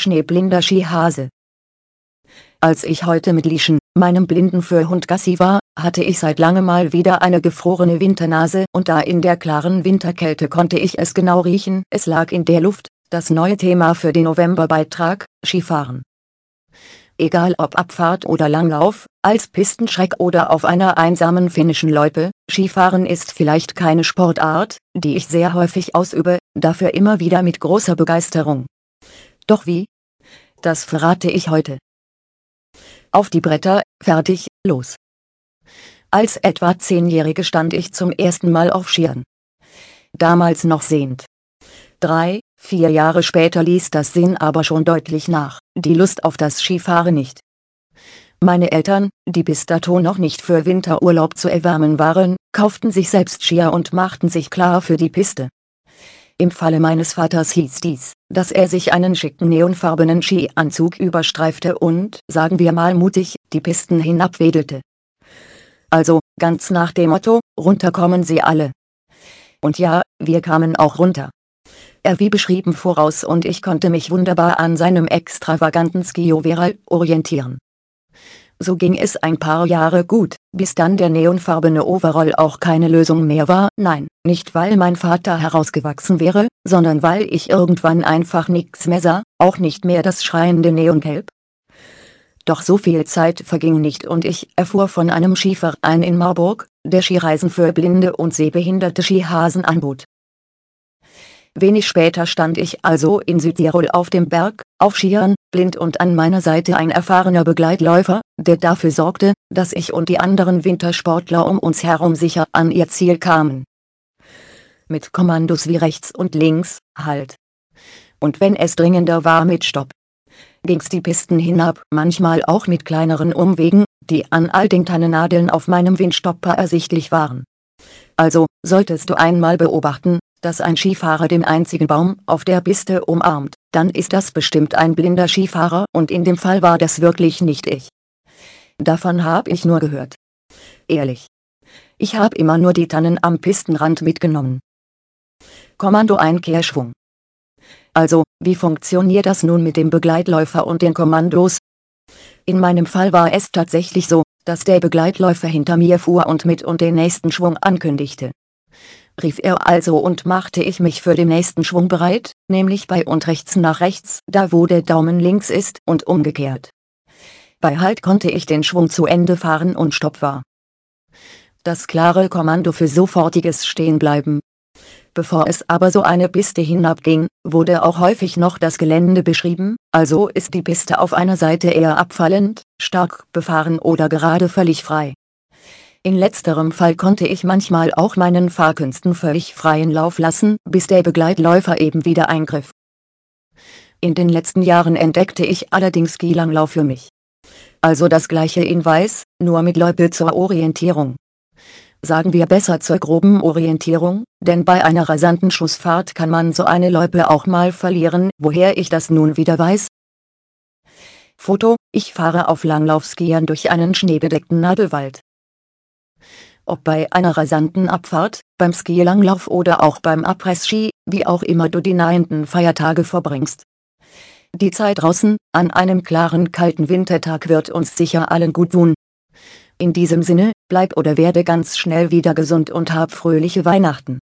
schneeblinder Skihase. Als ich heute mit Lieschen, meinem blinden Fürhund Gassi war, hatte ich seit langem mal wieder eine gefrorene Winternase und da in der klaren Winterkälte konnte ich es genau riechen, es lag in der Luft, das neue Thema für den Novemberbeitrag, Skifahren. Egal ob Abfahrt oder Langlauf, als Pistenschreck oder auf einer einsamen finnischen Loipe, Skifahren ist vielleicht keine Sportart, die ich sehr häufig ausübe, dafür immer wieder mit großer Begeisterung. Doch wie? Das verrate ich heute. Auf die Bretter, fertig, los. Als etwa Zehnjährige stand ich zum ersten Mal auf Skiern. Damals noch sehend. Drei, vier Jahre später ließ das Sehen aber schon deutlich nach, die Lust auf das Skifahren nicht. Meine Eltern, die bis dato noch nicht für Winterurlaub zu erwärmen waren, kauften sich selbst Skier und machten sich klar für die Piste. Im Falle meines Vaters hieß dies, dass er sich einen schicken neonfarbenen Skianzug überstreifte und, sagen wir mal mutig, die Pisten hinabwedelte. Also, ganz nach dem Motto, runter kommen sie alle. Und ja, wir kamen auch runter. Er wie beschrieben voraus und ich konnte mich wunderbar an seinem extravaganten Skioveral orientieren. So ging es ein paar Jahre gut, bis dann der neonfarbene Overall auch keine Lösung mehr war. Nein, nicht weil mein Vater herausgewachsen wäre, sondern weil ich irgendwann einfach nichts mehr sah, auch nicht mehr das schreiende Neongelb. Doch so viel Zeit verging nicht und ich erfuhr von einem Skiverein in Marburg, der Skireisen für blinde und sehbehinderte Skihasen anbot. Wenig später stand ich also in Südtirol auf dem Berg, auf Skiern, blind und an meiner Seite ein erfahrener Begleitläufer, der dafür sorgte, dass ich und die anderen Wintersportler um uns herum sicher an ihr Ziel kamen. Mit Kommandos wie rechts und links, halt. Und wenn es dringender war mit Stopp. Ging's die Pisten hinab, manchmal auch mit kleineren Umwegen, die an all den Tannennadeln auf meinem Windstopper ersichtlich waren. Also, solltest du einmal beobachten, dass ein Skifahrer den einzigen Baum auf der Piste umarmt, dann ist das bestimmt ein blinder Skifahrer und in dem Fall war das wirklich nicht ich. Davon hab ich nur gehört. Ehrlich. Ich hab immer nur die Tannen am Pistenrand mitgenommen. Kommando Einkehrschwung. Also, wie funktioniert das nun mit dem Begleitläufer und den Kommandos? In meinem Fall war es tatsächlich so, dass der Begleitläufer hinter mir fuhr und mit und den nächsten Schwung ankündigte rief er also und machte ich mich für den nächsten Schwung bereit, nämlich bei und rechts nach rechts, da wo der Daumen links ist und umgekehrt. Bei Halt konnte ich den Schwung zu Ende fahren und Stopp war. Das klare Kommando für sofortiges Stehenbleiben. Bevor es aber so eine Piste hinabging, wurde auch häufig noch das Gelände beschrieben, also ist die Piste auf einer Seite eher abfallend, stark befahren oder gerade völlig frei. In letzterem Fall konnte ich manchmal auch meinen Fahrkünsten völlig freien Lauf lassen, bis der Begleitläufer eben wieder eingriff. In den letzten Jahren entdeckte ich allerdings Skilanglauf für mich. Also das gleiche in Weiß, nur mit Loipe zur Orientierung. Sagen wir besser zur groben Orientierung, denn bei einer rasanten Schussfahrt kann man so eine Loipe auch mal verlieren, woher ich das nun wieder weiß. Foto, ich fahre auf Langlaufskiern durch einen schneebedeckten Nadelwald ob bei einer rasanten Abfahrt, beim Skilanglauf oder auch beim Abrissski, wie auch immer du die nahenden Feiertage verbringst. Die Zeit draußen, an einem klaren kalten Wintertag wird uns sicher allen gut tun. In diesem Sinne, bleib oder werde ganz schnell wieder gesund und hab fröhliche Weihnachten.